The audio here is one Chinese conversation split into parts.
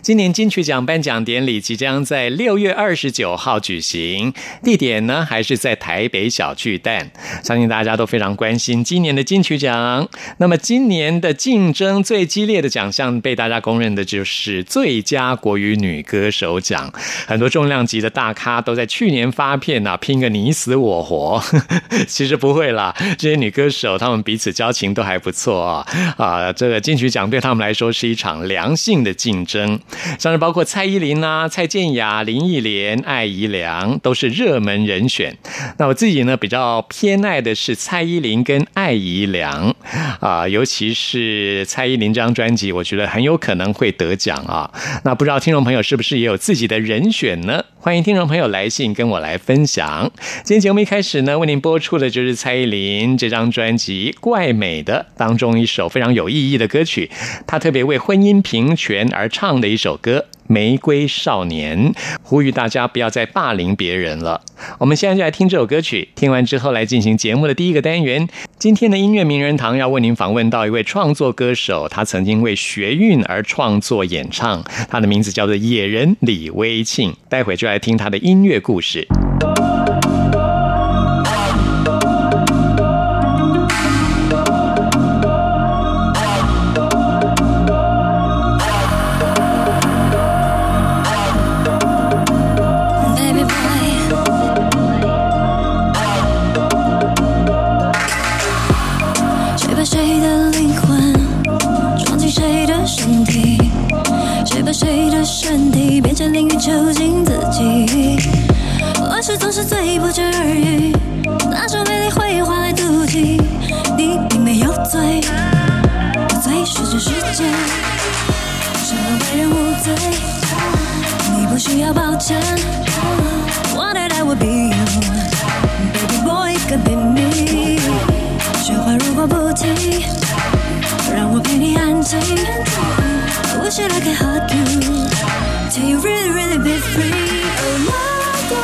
今年金曲奖颁奖典礼即将在六月二十九号举行，地点呢还是在台北小巨蛋。相信大家都非常关心今年的金曲奖。那么今年的竞争最激烈的奖项，被大家公认的就是最佳国语女歌手奖。很多重量级的大咖都在去年发片呐，拼个你死我活。其实不会啦，这些女歌手她。们彼此交情都还不错啊啊！这个金曲奖对他们来说是一场良性的竞争，像是包括蔡依林啊、蔡健雅、林忆莲、艾怡良都是热门人选。那我自己呢比较偏爱的是蔡依林跟艾怡良啊，尤其是蔡依林这张专辑，我觉得很有可能会得奖啊。那不知道听众朋友是不是也有自己的人选呢？欢迎听众朋友来信跟我来分享。今天节目一开始呢，为您播出的就是蔡依林这张专辑。怪美的当中一首非常有意义的歌曲，她特别为婚姻平权而唱的一首歌《玫瑰少年》，呼吁大家不要再霸凌别人了。我们现在就来听这首歌曲，听完之后来进行节目的第一个单元。今天的音乐名人堂要为您访问到一位创作歌手，他曾经为学运而创作演唱，他的名字叫做野人李威庆。待会就来听他的音乐故事。不需要抱歉。One night I would be you，baby boy 跟陪你。雪花如果不停，让我陪你安静。Wish that I can hug you till you really really be free。Oh，那朵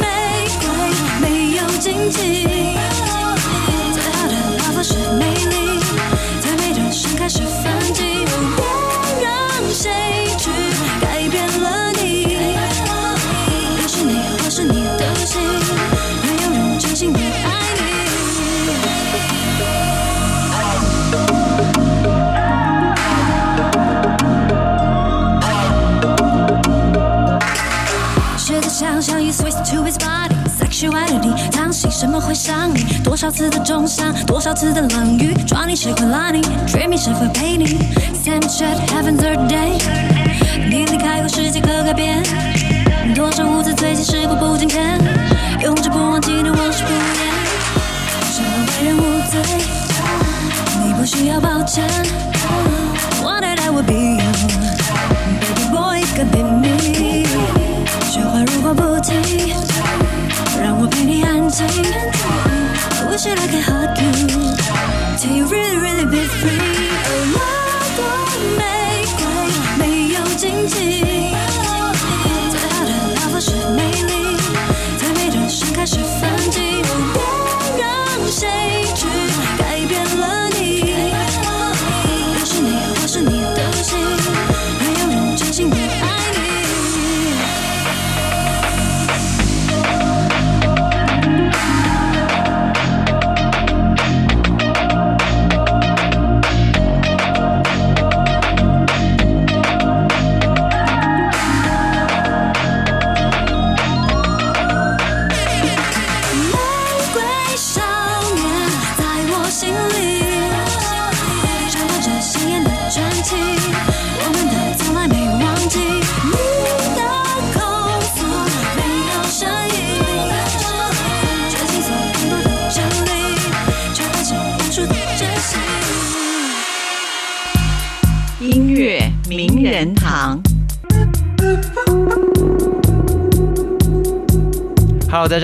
玫瑰没有荆棘。To his body, sexuality，贪心什么会伤你？多少次的重伤，多少次的冷雨，抓你谁会拉你？Dream 谁会陪你？Snapchat Heaven Third Day，你离开后世界可改变？多少无知最近时过不境迁，永志不忘记的往事不言。什么为人无罪？你不需要抱歉。Wanted I would be you，Baby boy could be me。雪花如果不停。让我陪你安静。Wish I could hug you, till you really, really be free.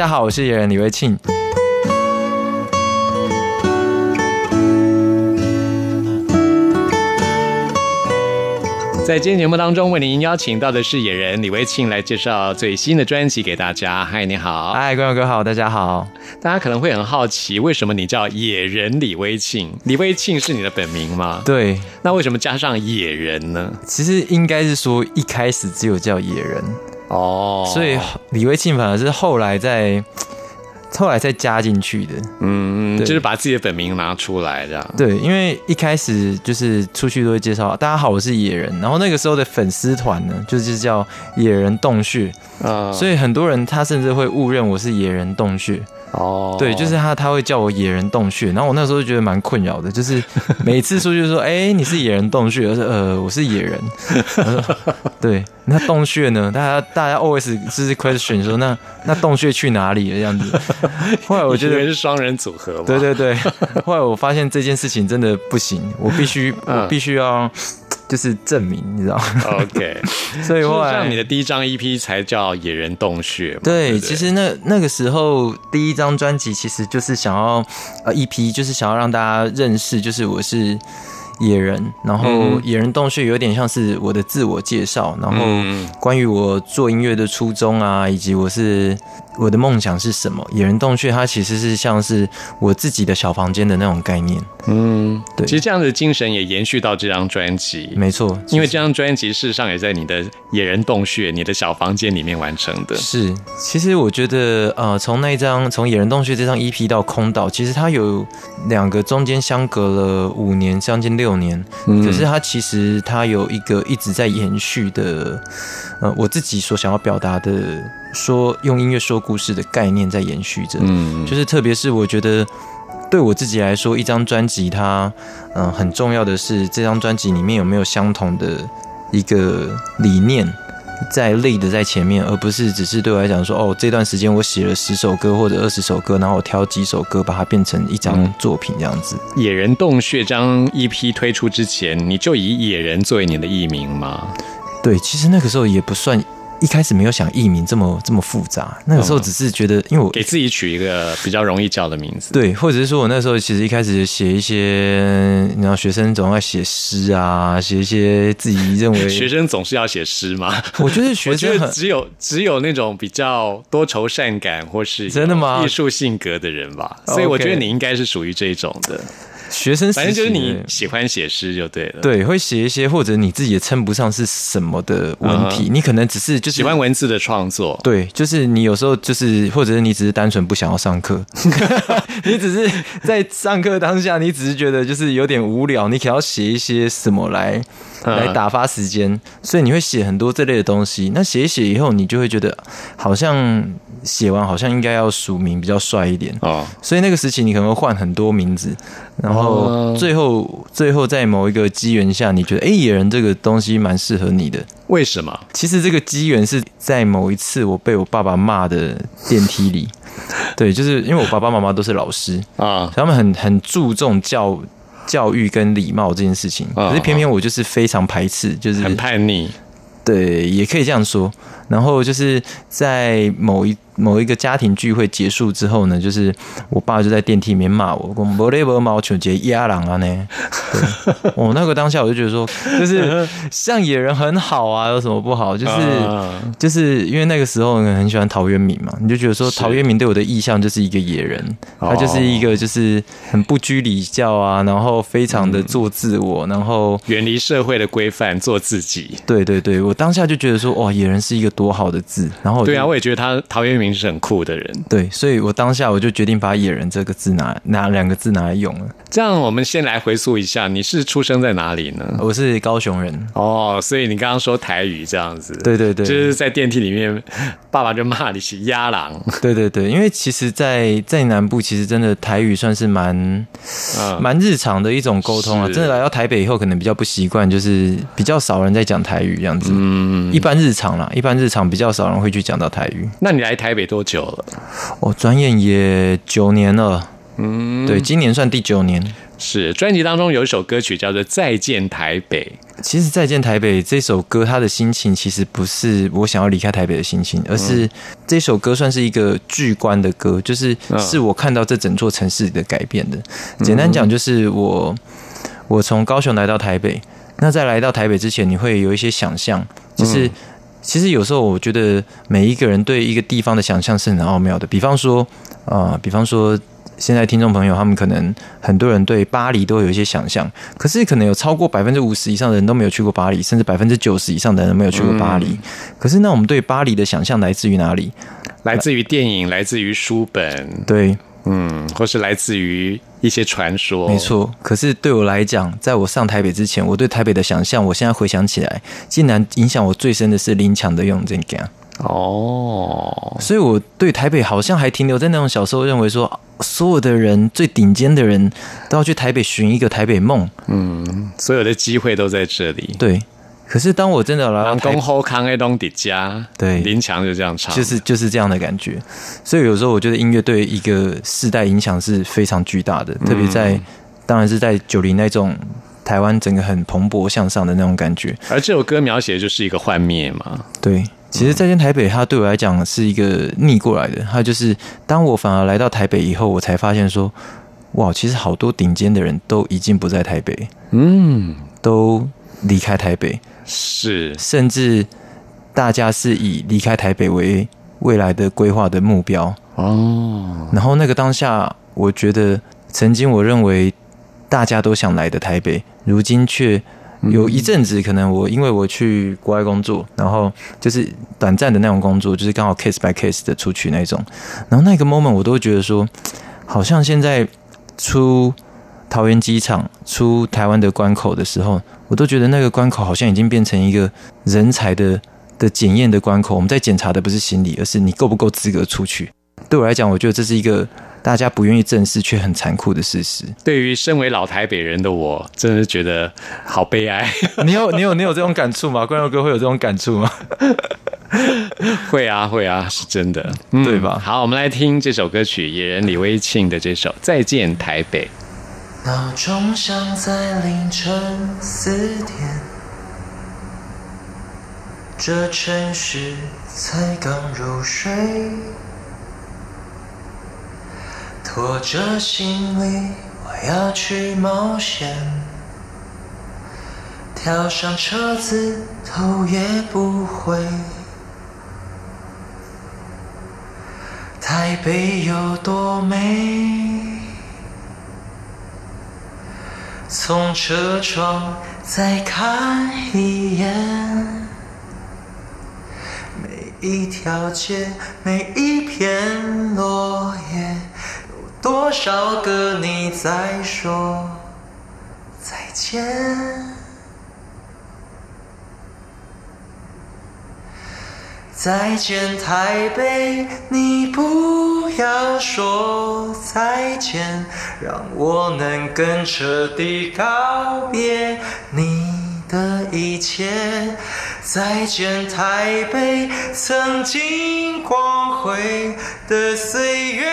家好，我是野人李维庆。在今天节目当中，为您邀请到的是野人李威庆来介绍最新的专辑给大家。嗨，你好！嗨，观众哥好，大家好。大家可能会很好奇，为什么你叫野人李威庆？李威庆是你的本名吗？对，那为什么加上野人呢？其实应该是说一开始只有叫野人，哦，所以李威庆反而是后来再 后来再加进去的。嗯，对就是把自己的本名拿出来这样。对，因为一开始就是出去都会介绍大家好，我是野人，然后那个时候的粉丝团呢，就是叫野人洞穴，啊所以很多人他甚至会误认我是野人洞穴。哦，对，就是他他会叫我野人洞穴，然后我那时候就觉得蛮困扰的，就是每次出去就说，哎、你是野人洞穴，我说呃我是野人，对，那洞穴呢？大家大家 always 就是 question 说，那那洞穴去哪里了这样子？后来我觉得。是双人组合吗？对对对，后来我发现这件事情真的不行，我必须嗯我必须要就是证明，你知道吗？，OK。所以后来像，你的第一张 EP 才叫《野人洞穴》嘛。对，不其实那那个时候第一张专辑其实就是想要呃 EP，，就是想要让大家认识，就是我是野人，然后嗯野人洞穴有点像是我的自我介绍，然后嗯关于我做音乐的初衷啊，以及我是我的梦想是什么。野人洞穴它其实是像是我自己的小房间的那种概念，嗯，对其实这样的精神也延续到这张专辑。没错，因为这张专辑事实上也在你的野人洞穴、你的小房间里面完成的。是，其实我觉得，呃，从那一张从《野人洞穴》这张 EP 到《空岛》，其实它有两个中间相隔了五年，将近六年。嗯可是它其实它有一个一直在延续的，呃，我自己所想要表达的，说用音乐说故事的概念在延续着。嗯，就是特别是我觉得对我自己来说，一张专辑它，嗯、很重要的是这张专辑里面有没有相同的一个理念。在 lead 在前面，而不是只是对我来讲说，哦，这段时间我写了十首歌或者二十首歌，然后我挑几首歌把它变成一张作品这样子。野人洞穴这张 EP 推出之前，你就以野人作为你的艺名吗？对，其实那个时候也不算，一开始没有想艺名这么这么复杂，那个时候只是觉得，因为我给自己取一个比较容易叫的名字。对，或者是说我那时候其实一开始写一些，你知道学生总要写诗啊，写一些自己认为 学生总是要写诗吗？我觉得学生只有只有那种比较多愁善感或是真的吗艺术性格的人吧，所以我觉得你应该是属于这种的。学生反正就是你喜欢写诗就对了。，对会写一些或者你自己也称不上是什么的文体，你可能只是就是喜欢文字的创作。对，就是你有时候就是，或者是你只是单纯不想要上课，你只是在上课当下，你只是觉得就是有点无聊，你可要写一些什么来嗯来打发时间，所以你会写很多这类的东西。那写一写以后，你就会觉得好像写完好像应该要署名比较帅一点，哦，所以那个时期你可能会换很多名字，然后哦最后最后在某一个机缘下，你觉得哎野人这个东西蛮适合你的。为什么？其实这个机缘是在某一次我被我爸爸骂的电梯里，对，就是因为我爸爸妈妈都是老师，啊，他们很很注重教教育跟礼貌这件事情，啊可是偏偏我就是非常排斥，就是很叛逆。对，也可以这样说。然后就是在某一某一个家庭聚会结束之后呢，就是我爸就在电梯里面骂我，说“没得没毛球节压狼啊呢”。对，我那个当下我就觉得说，就是像野人很好啊，有什么不好？就是、啊就是因为那个时候很喜欢陶渊明嘛，你就觉得说陶渊明对我的意象就是一个野人，哦他就是一个就是很不拘礼教啊，然后非常的做自我，然后远离社会的规范，做自己。对对对，我当下就觉得说，哇，野人是一个多好的字。然后对啊，我也觉得他陶渊明是很酷的人。对，所以我当下我就决定把“野人”这个字拿拿两个字拿来用了。这样，我们先来回溯一下，你是出生在哪里呢？我是高雄人，哦，所以你刚刚说台语这样子，对对对，就是在电梯里面，爸爸就骂你是鸭郎。对对对，因为其实在，在南部，其实真的台语算是蛮嗯，蛮日常的一种沟通啊。真的来到台北以后，可能比较不习惯，就是比较少人在讲台语这样子。嗯，一般日常啦，一般日常比较少人会去讲到台语。那你来台北多久了？我，转眼也九年了，嗯，对，今年算第九年。是专辑当中有一首歌曲叫做《再见台北》。其实《再见台北》这首歌，他的心情其实不是我想要离开台北的心情，而是这首歌算是一个巨观的歌，就是嗯是我看到这整座城市的改变的。简单讲，就是我我从高雄来到台北，那在来到台北之前，你会有一些想象，就是。其实有时候我觉得每一个人对一个地方的想象是很奥妙的。比方说，啊，比方说，现在听众朋友他们可能很多人对巴黎都有一些想象，可是可能有超过百分之五十以上的人都没有去过巴黎，甚至百分之九十以上的人都没有去过巴黎。可是那我们对巴黎的想象来自于哪里？来自于电影，来自于书本，对，嗯，或是来自于一些传说。没，错。可是对我来讲，在我上台北之前，我对台北的想象，我现在回想起来，竟然影响我最深的是林强的《用真感》。哦，所以我对台北好像还停留在那种小时候认为说，所有的人最顶尖的人都要去台北寻一个台北梦。嗯所有的机会都在这里。对，可是当我真的来到狼台公后康东底家，对林强就这样唱，就是就是这样的感觉。所以有时候我觉得音乐对一个世代影响是非常巨大的，特别在当然是在九零那种台湾整个很蓬勃向上的那种感觉。而这首歌描写的就是一个幻灭嘛。对，其实再见台北，它对我来讲是一个逆过来的。它就是当我反而来到台北以后，我才发现说，哇，其实好多顶尖的人都已经不在台北，嗯，都离开台北，是。甚至大家是以离开台北为未来的规划的目标。哦，然后那个当下，我觉得曾经我认为大家都想来的台北，如今却有一阵子，可能我因为我去国外工作，然后就是短暂的那种工作，就是刚好 case by case 的出去那种，然后那个 moment 我都会觉得说，好像现在出桃园机场、出台湾的关口的时候，我都觉得那个关口好像已经变成一个人才的的检验的关口。我们在检查的不是心理，而是你够不够资格出去。对我来讲，我觉得这是一个大家不愿意正视却很残酷的事实。对于身为老台北人的我，真的是觉得好悲哀。你有你有你有这种感触吗？关佑哥会有这种感触吗？会啊，会啊，是真的，嗯对吧好，我们来听这首歌曲，野人李威庆的这首《再见台北》。闹钟响在凌晨四点，这城市才刚入睡，拖着行李我要去冒险，跳上车子头也不回。台北有多美？从车窗再看一眼，每一条街，每一片落叶，有多少个你在说再见？再见台北，你不要说再见，让我能更彻底告别你的一切。再见台北，曾经光辉的岁月，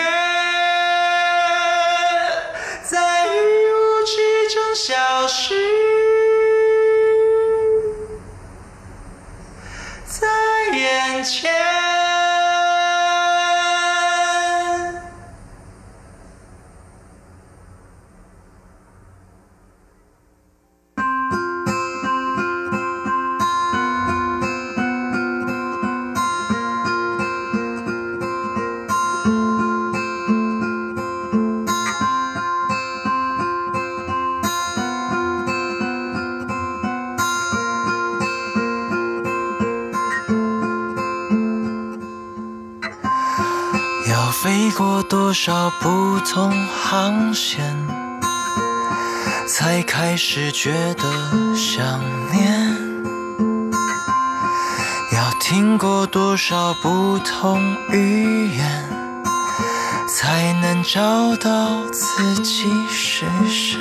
在雨雾之中消失。在眼前。多少不同航线，才开始觉得想念？要听过多少不同语言，才能找到自己是谁？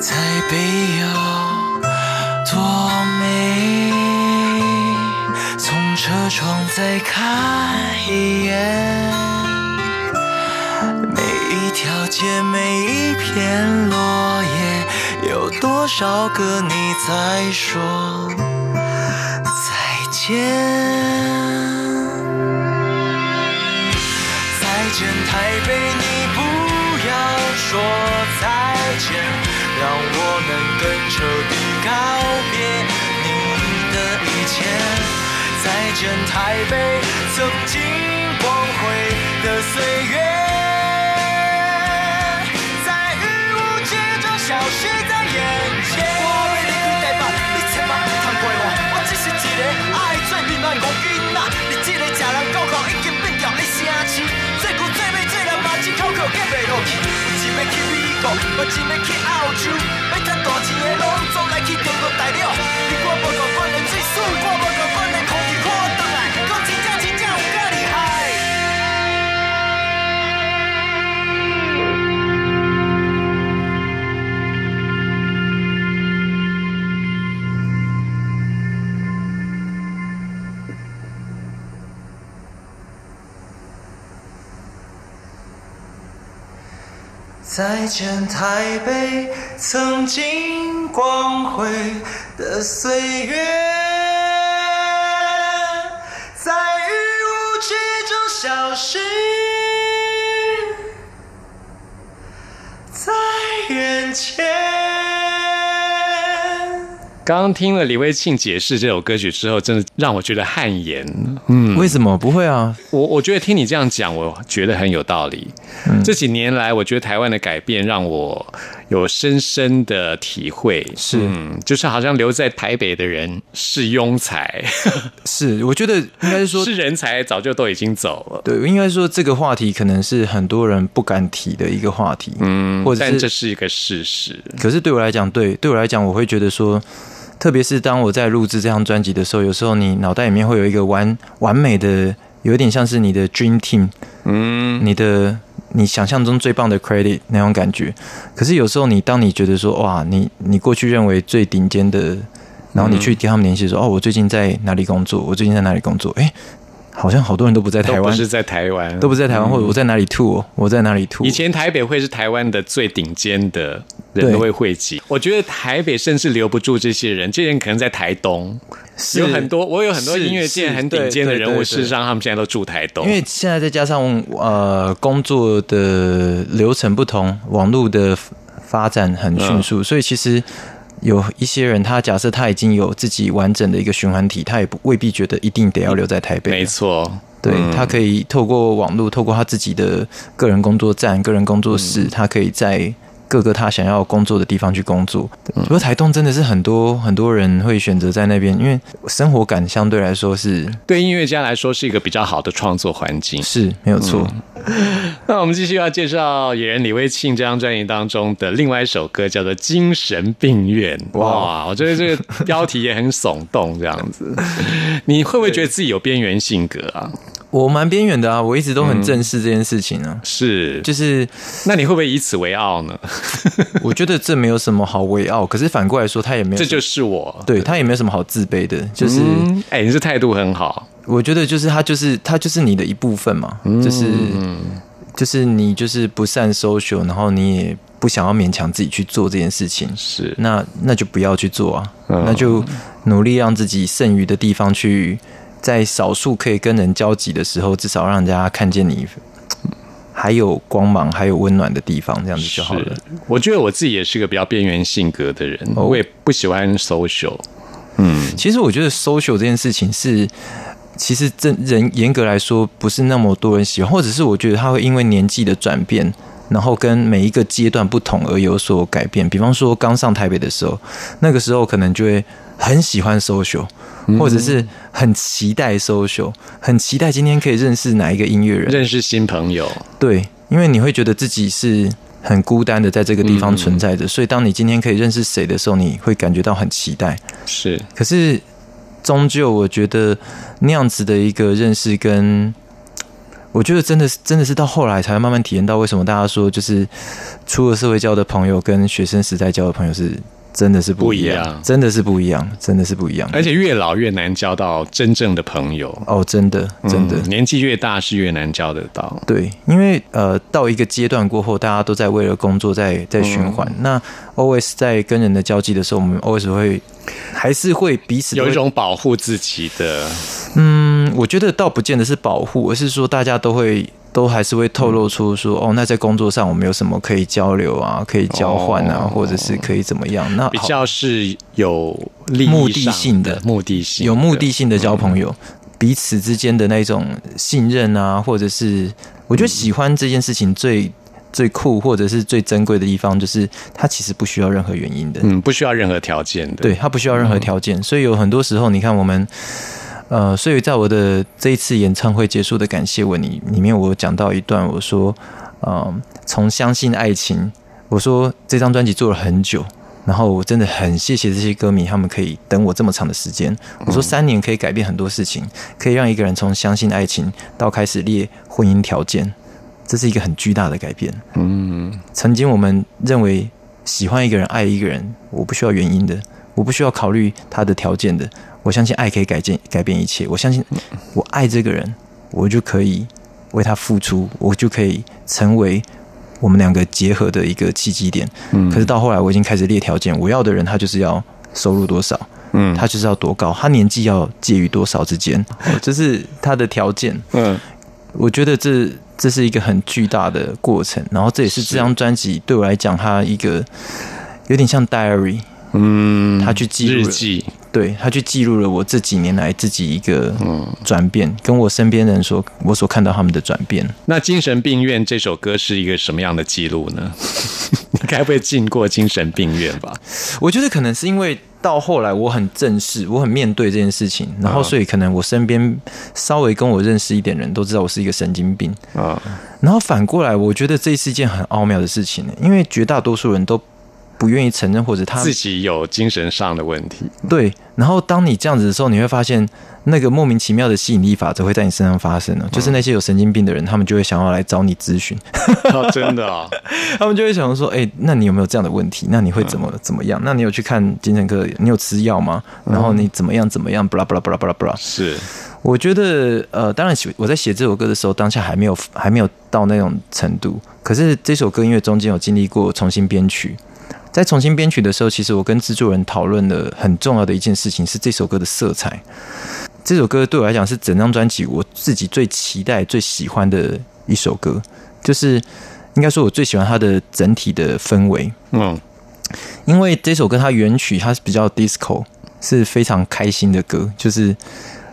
台北有车窗再看一眼，每一条街，每一片落叶，有多少个你在说再见？再见，台北，你不要说再见，让我们更彻底告别见，台北，曾经光辉的岁月，在雨雾之中消失在眼前。我要你开台北，你千万别通过我。我只是一个爱做面漫的囡仔，你这个食人狗口已经变调的城市，做牛做马做人嘛，一口口咽袂落去。有一要去美国，有一要去澳洲，要赚大钱的拢总来去中国大陆。你我无共款的水水，我无共款的空气，再见，台北，曾经光辉的岁月，在雨雾之中消失在眼前。刚刚听了李慧庆解释这首歌曲之后，真的让我觉得汗颜。嗯，为什么不会啊？我我觉得听你这样讲，我觉得很有道理。这几年来，我觉得台湾的改变让我有深深的体会。是嗯，就是好像留在台北的人是庸才，是，我觉得应该是说，是人才早就都已经走了。对，应该说这个话题可能是很多人不敢提的一个话题，嗯，或者是但这是一个事实。可是对我来讲，对对我来讲，我会觉得说，特别是当我在录制这张专辑的时候，有时候你脑袋里面会有一个完完美的，有一点像是你的 dream team，嗯，你的你想象中最棒的 credit 那种感觉。可是有时候你当你觉得说，哇，你你过去认为最顶尖的，然后你去跟他们联系说，哦，我最近在哪里工作？我最近在哪里工作？哎，好像好多人都不在台湾，都不是在台湾，都不在台湾，或者我在哪里 tour，我在哪里 tour。以前台北会是台湾的最顶尖的人都会汇集，我觉得台北甚至留不住这些人，这些人可能在台东，有很多我有很多音乐界很顶尖的人物，事实上他们现在都住台东，因为现在再加上呃工作的流程不同，网络的发展很迅速，所以其实有一些人，他假设他已经有自己完整的一个循环体，他也不未必觉得一定得要留在台北。没错，对、嗯。他可以透过网络，透过他自己的个人工作站、个人工作室，他可以在各个他想要工作的地方去工作。不过台东真的是很多很多人会选择在那边，因为生活感相对来说是对音乐家来说是一个比较好的创作环境。是没有错。那我们继续要介绍野人李威庆这张专辑当中的另外一首歌，叫做《精神病院》。哇，我觉得这个标题也很耸动，这样子。你会不会觉得自己有边缘性格啊？我蛮边缘的啊，我一直都很正视这件事情啊。是，就是那你会不会以此为傲呢？我觉得这没有什么好为傲，可是反过来说，他也没有这就是我。对他也没有什么好自卑的。就是、嗯，哎、你这态度很好。我觉得就是他就是他就是你的一部分嘛，就是就是你就是不善 social，然后你也不想要勉强自己去做这件事情，是，那那就不要去做啊，嗯。那就努力让自己剩余的地方去，在少数可以跟人交集的时候，至少让人家看见你还有光芒，还有温暖的地方，这样子就好了。我觉得我自己也是个比较边缘性格的人，哦。我也不喜欢 social。嗯。其实我觉得 social 这件事情是，其实真人严格来说不是那么多人喜欢，或者是我觉得他会因为年纪的转变，然后跟每一个阶段不同而有所改变。比方说，刚上台北的时候，那个时候可能就会很喜欢 social，或者是很期待 social，很期待今天可以认识哪一个音乐人。认识新朋友，对，因为你会觉得自己是很孤单的在这个地方存在着，所以当你今天可以认识谁的时候，你会感觉到很期待。是可是，终究我觉得那样子的一个认识跟。我觉得真的是，真的是到后来才会慢慢体验到为什么大家说，就是出了社会交的朋友跟学生时代交的朋友是真的是不一样，真的是不一样，真的是不一样。而且越老越难交到真正的朋友，哦，真的真的、嗯年纪越大是越难交得到。对，因为呃，到一个阶段过后，大家都在为了工作在在循环。嗯那 always 在跟人的交际的时候，我们 always 会还是会彼此有一种保护自己的，嗯，我觉得倒不见得是保护，而是说大家都会都还是会透露出说，哦，那在工作上我们有什么可以交流啊，可以交换啊，哦或者是可以怎么样？那比好较是有利益目的性的目的性的有目的性的交朋友，彼此之间的那种信任啊，或者是我觉得喜欢这件事情最。最酷或者是最珍贵的地方，就是它其实不需要任何原因的。嗯，不需要任何条件的。对，它不需要任何条件，所以有很多时候，你看我们，呃，所以在我的这一次演唱会结束的感谢文里里面，我有讲到一段，我说，嗯、从相信爱情，我说这张专辑做了很久。然后我真的很谢谢这些歌迷，他们可以等我这么长的时间。我说三年可以改变很多事情，可以让一个人从相信爱情到开始列婚姻条件，这是一个很巨大的改变。嗯，曾经我们认为喜欢一个人、爱一个人，我不需要原因的，我不需要考虑他的条件的。我相信爱可以改变改变一切。我相信我爱这个人，我就可以为他付出，我就可以成为我们两个结合的一个契机点。嗯。可是到后来，我已经开始列条件，我要的人他就是要收入多少，嗯。他就是要多高，他年纪要介于多少之间，这是他的条件。嗯。我觉得这这是一个很巨大的过程，然后这也是这张专辑对我来讲，它一个有点像 diary，嗯，他去记录日记，对他去记录了我这几年来自己一个嗯转变，跟我身边人说我所看到他们的转变。那《精神病院》这首歌是一个什么样的记录呢？你 该不会进过精神病院吧？我觉得可能是因为到后来我很正视，我很面对这件事情，然后所以可能我身边稍微跟我认识一点人都知道我是一个神经病。啊，然后反过来，我觉得这是一件很奥妙的事情，因为绝大多数人都不愿意承认，或者他自己有精神上的问题，对。然后当你这样子的时候，你会发现那个莫名其妙的吸引力法则会在你身上发生了。就是那些有神经病的人，他们就会想要来找你咨询，哦，真的啊、他们就会想说：“哎、那你有没有这样的问题？那你会怎么怎么样？那你有去看精神科？你有吃药吗？然后你怎么样怎么样？布拉布拉布拉布拉布拉。”是，我觉得，呃，当然写我在写这首歌的时候，当下还没有还没有到那种程度。可是这首歌因为中间有经历过重新编曲，在重新编曲的时候，其实我跟制作人讨论了很重要的一件事情，是这首歌的色彩。这首歌对我来讲是整张专辑我自己最期待、最喜欢的一首歌，就是应该说我最喜欢它的整体的氛围。嗯因为这首歌它原曲它是比较 disco，是非常开心的歌，就是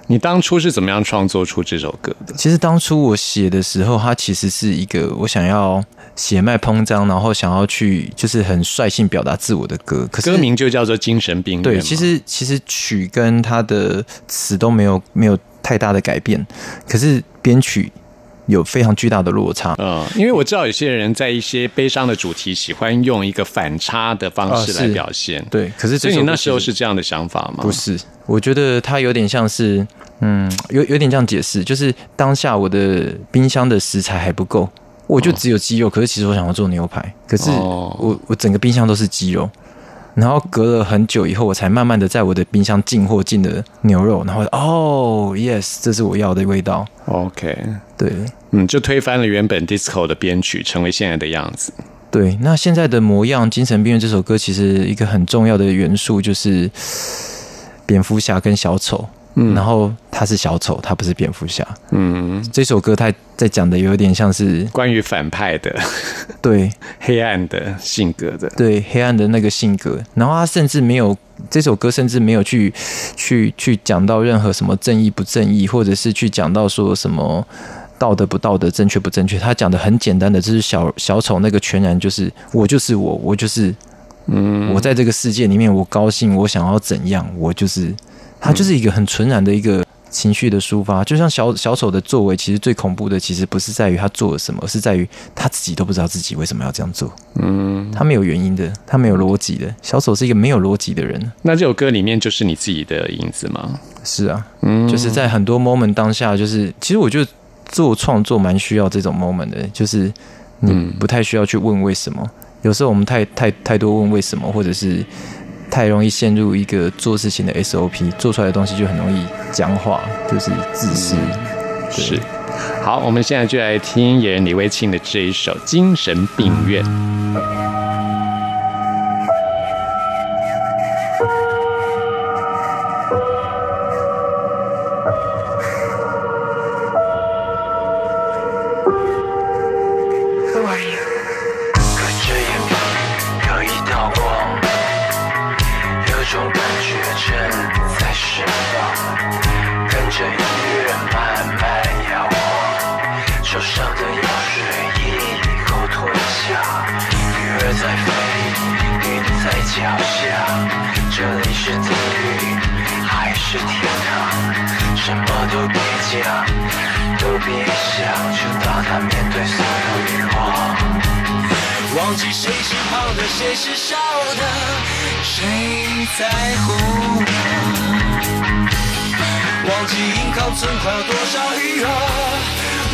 你当初是怎么样创作出这首歌的？其实当初我写的时候，它其实是一个我想要血脉膨胀，然后想要去就是很率性表达自我的歌。可是歌名就叫做《精神病院》对，其实其实曲跟它的词都没有没有太大的改变，可是编曲有非常巨大的落差。嗯，因为我知道有些人在一些悲伤的主题喜欢用一个反差的方式来表现。对，可是所以你那时候是这样的想法吗？不是，我觉得它有点像是，嗯，有有点这样解释，就是当下我的冰箱的食材还不够，我就只有鸡肉，可是其实我想要做牛排，可是哦我我整个冰箱都是鸡肉，然后隔了很久以后，我才慢慢的在我的冰箱进货进的牛肉，然后哦，yes，这是我要的味道，OK，对。嗯，就推翻了原本 disco 的编曲，成为现在的样子。对，那现在的模样，《精神病院》这首歌其实一个很重要的元素就是蝙蝠侠跟小丑，嗯。然后他是小丑，他不是蝙蝠侠。嗯，这首歌他在讲的有点像是关于反派的、对。黑暗的性格的。对黑暗的那个性格，然后他甚至没有这首歌甚至没有去去去讲到任何什么正义不正义，或者是去讲到说什么道德不道德、正确不正确，他讲的很简单的，就是小小丑那个全然就是我就是我，我就是嗯，我在这个世界里面，我高兴，我想要怎样，我就是他就是一个很纯然的一个情绪的抒发。就像小小丑的作为，其实最恐怖的，其实不是在于他做了什么，而是在于他自己都不知道自己为什么要这样做。嗯，他没有原因的，他没有逻辑的。小丑是一个没有逻辑的人。那这首歌里面就是你自己的影子吗？是啊，嗯，就是在很多 moment 当下，就是其实我觉得做创作蛮需要这种 moment 的，就是你嗯不太需要去问为什么。有时候我们太太太多问为什么，或者是太容易陷入一个做事情的 SOP，做出来的东西就很容易僵化，就是自私。对是。好，我们现在就来听演员李威庆的这一首《精神病院》。脚下，这里是地狱还是天堂？什么都别讲，都别想，就大胆面对所有欲望。忘记谁是好的，谁是瘦的，谁在乎呢？忘记银行存款有多少余额，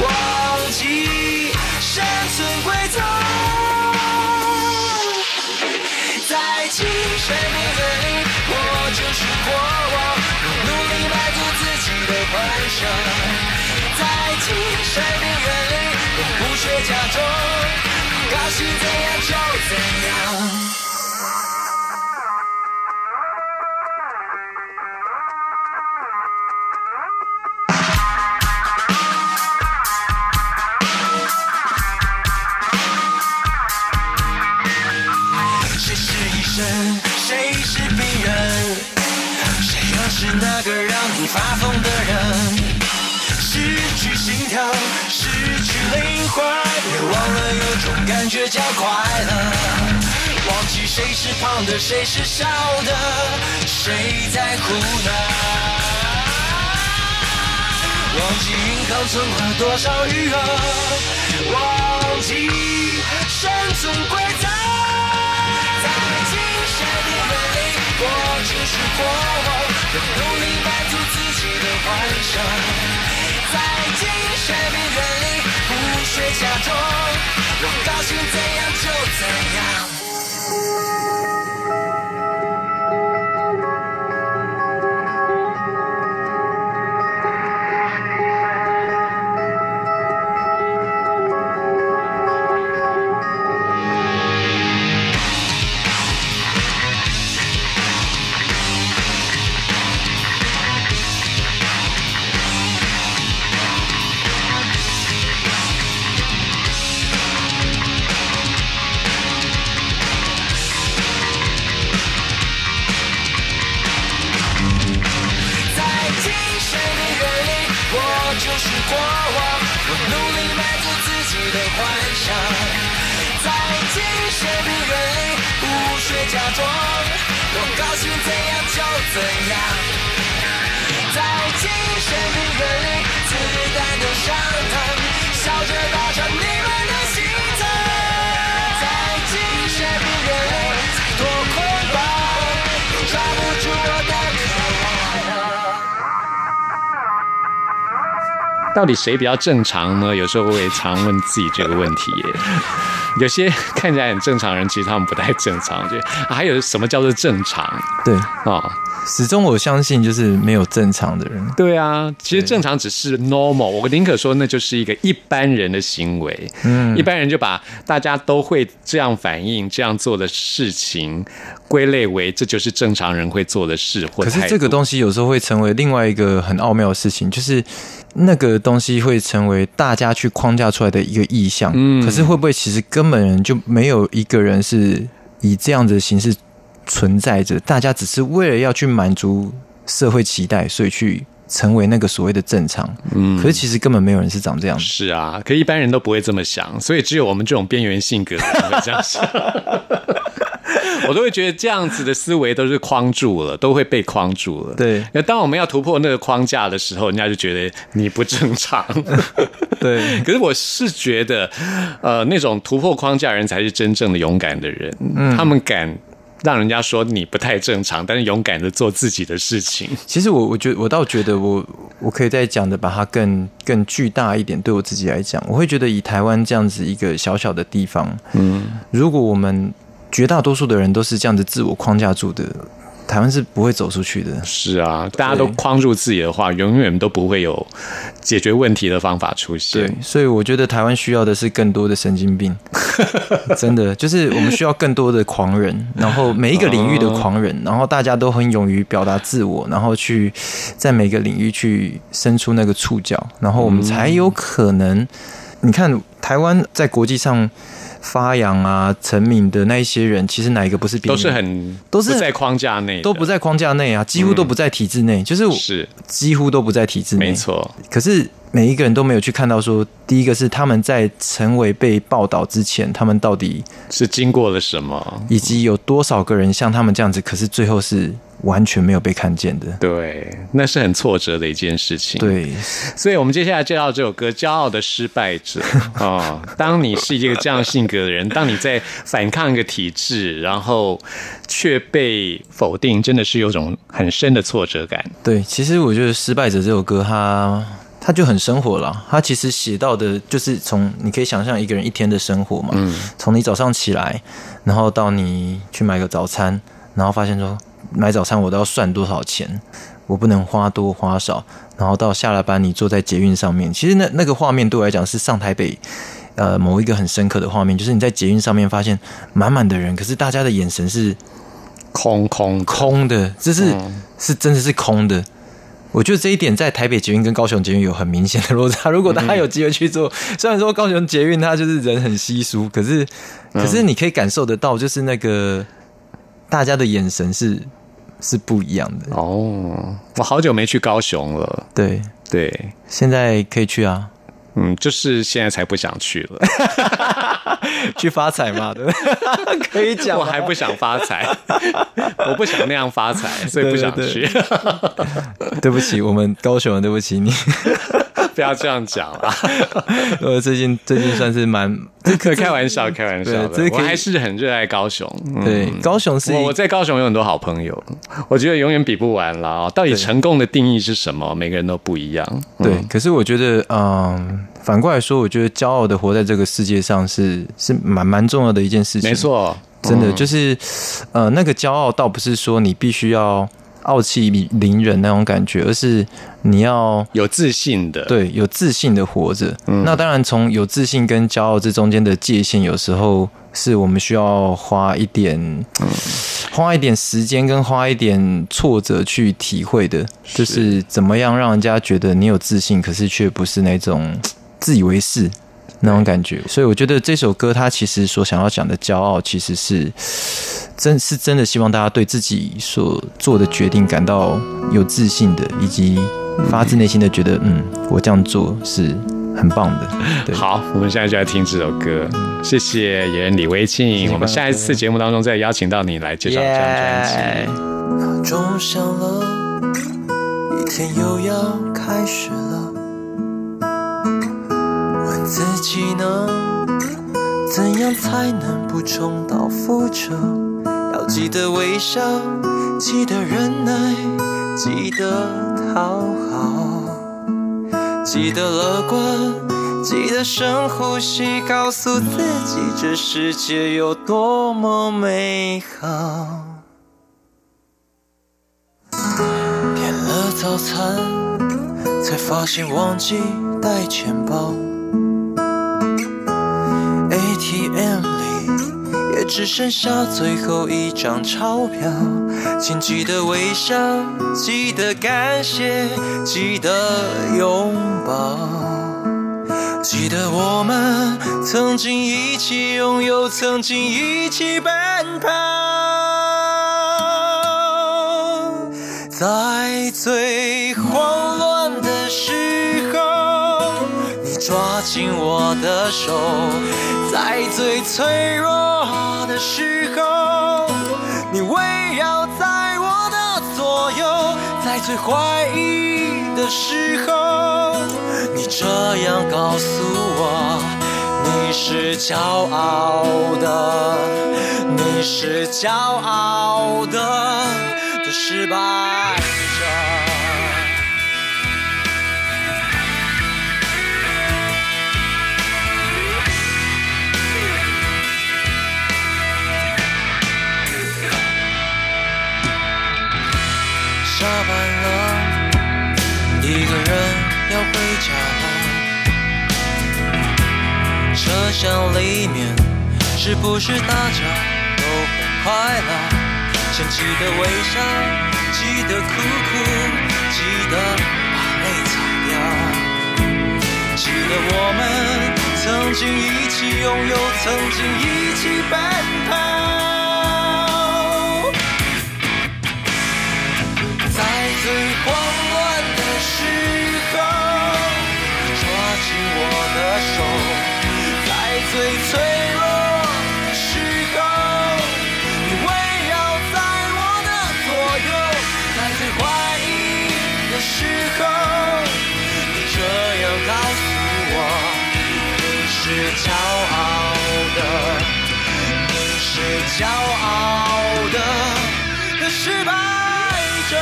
忘记生存规在精神病院里，我就是国王，努力满足自己的幻想。在精神病院里，我不学假装，高兴怎样就怎样。谁是病人？谁又是那个让你发疯的人？失去心跳，失去灵魂，别忘了有种感觉叫快乐。忘记谁是胖的，谁是瘦的，谁在乎呢？忘记银行存款多少余额，忘记生存规则是国王，用努力满足自己的幻想。在精神病院里，不学假装，我高兴怎样就怎样。就是过往，我努力满足自己的幻想。在精神病院里，不学假装，我高兴怎样就怎样。到底谁比较正常呢？有时候我也常问自己这个问题耶。有些看起来很正常的人，其实他们不太正常。就、啊、还有什么叫做正常对，哦？始终我相信就是没有正常的人。对啊，其实正常只是 normal，我宁可说那就是一个一般人的行为。嗯一般人就把大家都会这样反应、这样做的事情归类为这就是正常人会做的事或。可是这个东西有时候会成为另外一个很奥妙的事情，就是那个东西会成为大家去框架出来的一个意向。嗯可是会不会其实根本就没有一个人是以这样的形式存在着？大家只是为了要去满足社会期待，所以去成为那个所谓的正常。嗯，可是其实根本没有人是长这样的。是啊，可一般人都不会这么想，所以只有我们这种边缘性格会这样想。我都会觉得这样子的思维都是框住了，都会被框住了。对那当我们要突破那个框架的时候，人家就觉得你不正常。对，可是我是觉得，呃，那种突破框架人才是真正的勇敢的人，嗯他们敢让人家说你不太正常，但是勇敢的做自己的事情。其实我我觉得我倒觉得我我可以再讲的把它更更巨大一点。对我自己来讲，我会觉得以台湾这样子一个小小的地方，嗯，如果我们绝大多数的人都是这样子自我框架住的，台湾是不会走出去的。是啊，大家都框住自己的话，永远都不会有解决问题的方法出现对现。，所以我觉得台湾需要的是更多的神经病，真的就是我们需要更多的狂人，然后每一个领域的狂人，然后大家都很勇于表达自我，然后去在每个领域去伸出那个触角，然后我们才有可能。你看台湾在国际上发扬啊、成名的那一些人，其实哪一个不是边都是很都是在框架内，都不在框架内啊，几乎都不在体制内，就是是。几乎都不在体制内，没错，可是每一个人都没有去看到说，第一个是他们在成为被报道之前，他们到底是经过了什么？以及有多少个人像他们这样子，可是最后是完全没有被看见的。对，那是很挫折的一件事情。，对，所以我们接下来介绍这首歌《骄傲的失败者》哦。当你是一个这样性格的人，当你在反抗一个体制，然后却被否定，真的是有种很深的挫折感。对，其实我觉得《失败者》这首歌它，它就很生活了。它其实写到的就是从你可以想象一个人一天的生活嘛，嗯，从你早上起来，然后到你去买个早餐，然后发现说买早餐我都要算多少钱，我不能花多花少，然后到下了班你坐在捷运上面，其实那那个画面对我来讲是上台北。呃，某一个很深刻的画面，就是你在捷运上面发现满满的人，可是大家的眼神是空空空的，这是、嗯是真的是空的。我觉得这一点在台北捷运跟高雄捷运有很明显的落差。如果大家有机会去做，虽然说高雄捷运它就是人很稀疏，可是可是你可以感受得到，就是那个大家的眼神是是不一样的。哦，我好久没去高雄了。对，对，现在可以去啊，嗯，就是现在才不想去了。去发财嘛，对不对？可以讲，我还不想发财，我不想那样发财，所以不想去。对不起，我们高雄人，对不起你。不要这样讲啦，我，最近最近算是蛮可开玩笑，开玩笑的。我还是很热爱高雄。嗯对，高雄是我我在高雄有很多好朋友，我觉得永远比不完啦。到底成功的定义是什么？每个人都不一样。对，嗯可是我觉得，嗯，反过来说，我觉得骄傲的活在这个世界上是是蛮蛮重要的一件事情。没，错，真的嗯就是，呃，那个骄傲倒不是说你必须要傲气凌人那种感觉，而是你要有自信的。对有自信的活着。嗯那当然，从有自信跟骄傲这中间的界限，有时候是我们需要花一点。嗯花一点时间跟花一点挫折去体会的，就是怎么样让人家觉得你有自信，可是却不是那种自以为是那种感觉。所以我觉得这首歌它其实所想要讲的骄傲，其实是真是真的希望大家对自己所做的决定感到有自信的，以及发自内心的觉得，嗯，我这样做是很棒的。对，好，我们现在就来听这首歌。谢谢演员李威庆，我们下一次节目当中再邀请到你来介绍这张专辑。闹钟响了，一天又要开始了。问自己呢，怎样才能不重蹈覆辙？要记得微笑，记得忍耐，记得讨好，记得乐观，记得深呼吸，告诉自己这世界有多么美好。点了早餐，才发现忘记带钱包。ATM 只剩下最后一张钞票，请记得微笑，记得感谢，记得拥抱。记得我们曾经一起拥有，曾经一起奔跑，在最荒紧我的手，在最脆弱的时候，你围绕在我的左右，在最怀疑的时候，你这样告诉我，你是骄傲的，你是骄傲的的失败想里面是不是大家都很快乐？想记得微笑，记得哭哭，记得把泪擦掉。记得我们曾经一起拥有，曾经一起奔跑。骄傲的的失败者。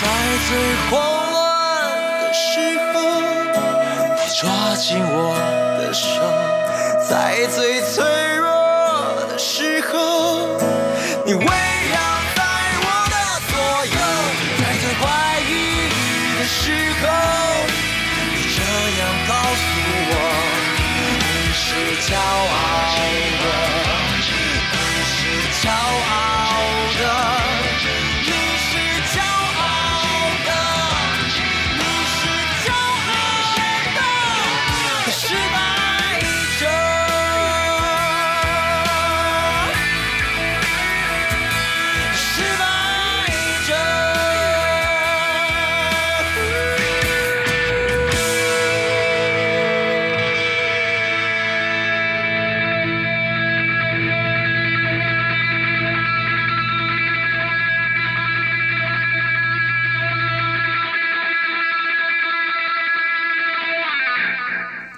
在最慌乱的时候，你抓紧我的手；在最脆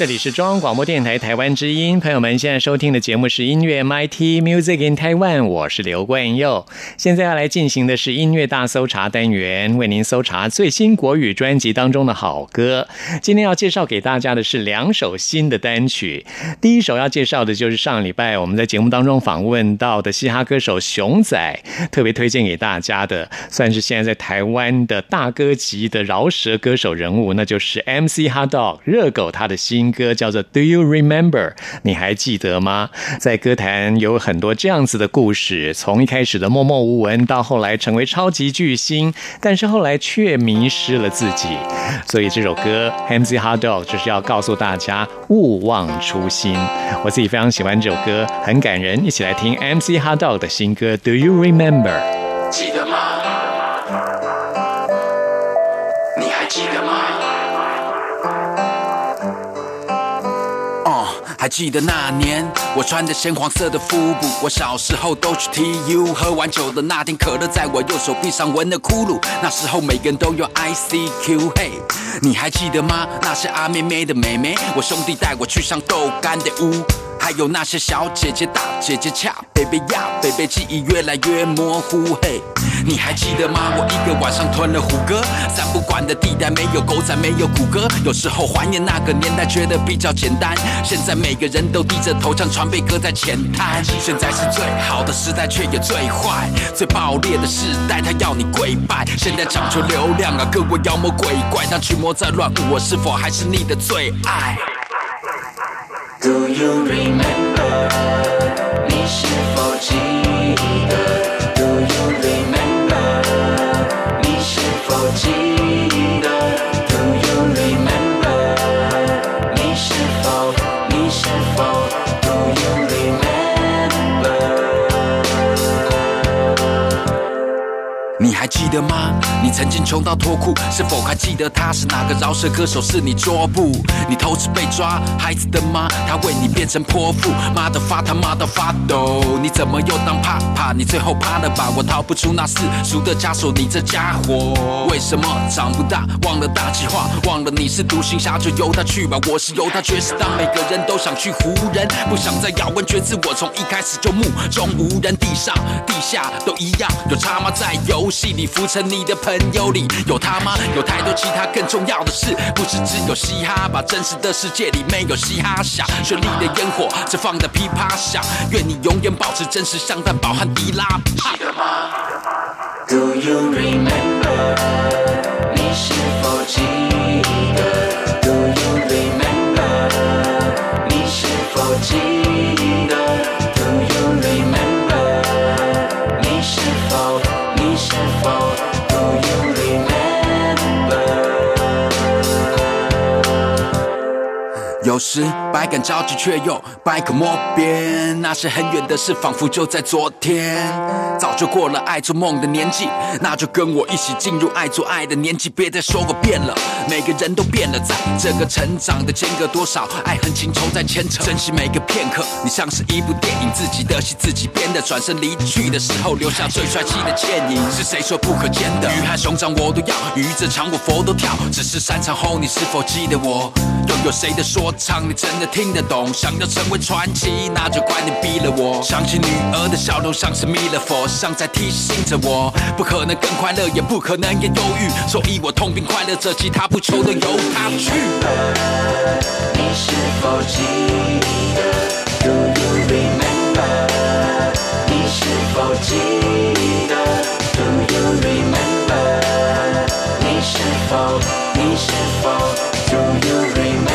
这里是中央广播电台台湾之音，朋友们现在收听的节目是音乐 MIT Music in Taiwan，我是刘冠佑。现在要来进行的是音乐大搜查单元，为您搜查最新国语专辑当中的好歌。今天要介绍给大家的是两首新的单曲。第一首要介绍的就是上礼拜我们在节目当中访问到的嘻哈歌手熊仔，特别推荐给大家的，算是现在在台湾的大歌级的饶舌歌手人物，那就是 MC Hot Dog 热狗他的新歌叫做 Do You Remember？你还记得吗？在歌坛有很多这样子的故事，从一开始的默默无闻，到后来成为超级巨星，但是后来却迷失了自己。所以这首歌 MC Hot Dog 就是要告诉大家勿忘初心。我自己非常喜欢这首歌，很感人。一起来听 MC Hot Dog 的新歌 Do You Remember？记得吗？还记得那年我穿着鲜黄色的服布，我小时候都去 TU，喝完酒的那天，可乐在我右手臂上纹的窟窿。那时候每个人都有 ICQ，嘿，你还记得吗？那些阿妹妹的妹妹，我兄弟带我去上豆干的屋。还有那些小姐姐、大姐姐俏，贝贝呀，贝贝记忆越来越模糊，嘿。你还记得吗？我一个晚上吞了虎哥，三不管的地带没有狗仔，没有谷歌。有时候怀念那个年代，觉得比较简单。现在每个人都低着头，唱船被搁在前滩。现在是最好的时代，却也最坏、最爆裂的时代，他要你跪拜。现在讲究流量啊，各位妖魔鬼怪，当驱魔在乱舞，我是否还是你的最爱？Do you remember？你得吗？你曾经穷到脱裤，是否还记得他是哪个饶舌歌手？是你桌布？你偷吃被抓，孩子的妈，他为你变成泼妇，妈的发他妈的发抖，你怎么又当怕怕？你最后怕了吧？我逃不出那世俗的枷锁，你这家伙为什么长不大？忘了大计划，忘了你是独行侠，就由他去吧。我是由他，爵士当每个人都想去湖人，不想再咬文嚼字。我从一开始就目中无人，地上地下都一样，有差吗？在游戏里不成，你的朋友里有他吗？有太多其他更重要的事，不是只有嘻哈吧？真实的世界里没有嘻哈响，绚丽的烟火只放的噼啪响。愿你永远保持真实，像蛋堡和迪拉。记得吗？Do you remember？百感交集，却又百口莫辩。那些很远的事，仿佛就在昨天。早就过了爱做梦的年纪，那就跟我一起进入爱做爱的年纪。别再说我变了，每个人都变了，在这个成长的间隔，多少爱恨情仇在牵扯。珍惜每个片刻，你像是一部电影，自己的戏自己编的。转身离去的时候，留下最帅气的倩影。是谁说不可见的？鱼和熊掌我都要，鱼这场我佛都跳。只是散场后，你是否记得我？又有谁的说唱你真的听得懂？想要成为传奇，那就怪你逼了我。想起女儿的笑容，像是弥勒佛，像在提醒着我，不可能更快乐，也不可能也忧郁，所以我痛并快乐着，其他不求的由他去。你是否记得？Do you remember？你是否记得？Do you remember？你是否？你是否？Do you remember？。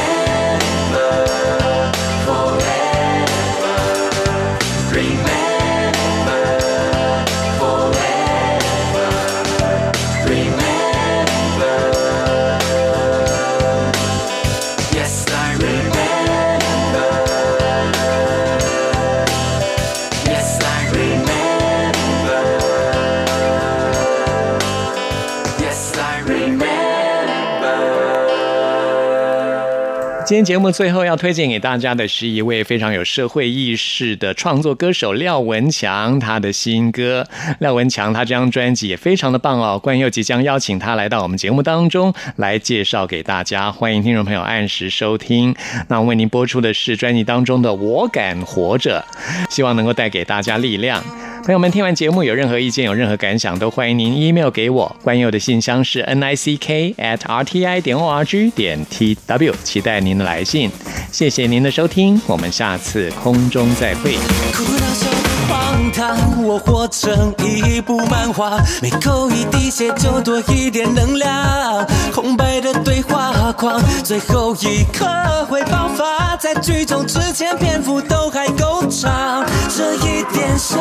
今天节目最后要推荐给大家的是一位非常有社会意识的创作歌手廖文强，他的新歌。廖文强他这张专辑也非常的棒哦，冠佑即将邀请他来到我们节目当中来介绍给大家，欢迎听众朋友按时收听。那为您播出的是专辑当中的《我敢活着》，希望能够带给大家力量。朋友们，听完节目有任何意见、有任何感想，都欢迎您 email 给我。关佑的信箱是 n i c k at r t i 点 o r g 点 t w，期待您的来信。谢谢您的收听，我们下次空中再会。苦恼中荒唐，我活成一部漫画，每扣一滴血就多一点能量。空白的对话框，最后一刻会爆发，在剧终之前篇幅都还够长，这一点伤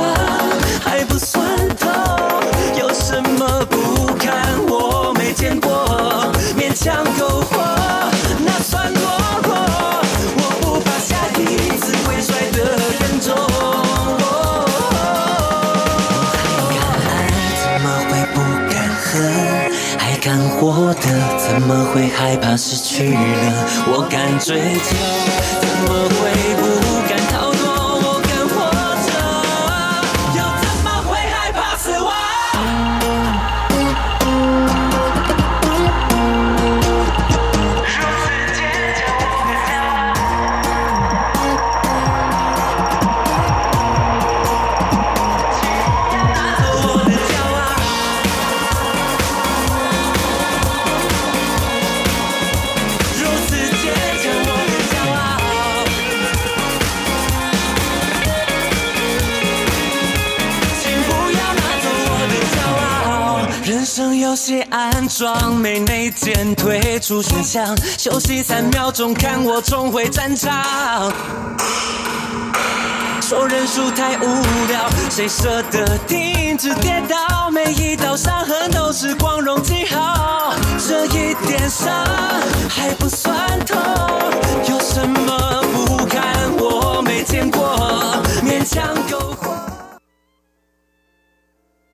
还不算痛，有什么不堪我没见过，勉强够活，怎么会害怕失去了？我敢追求，怎么会不游戏安装没内建，退出选项，休息三秒钟，看我重回战场。说认输太无聊，谁舍得停止跌倒？每一道伤痕都是光荣记号，这一点伤还不算痛，有什么不堪？我没见过，勉强够活。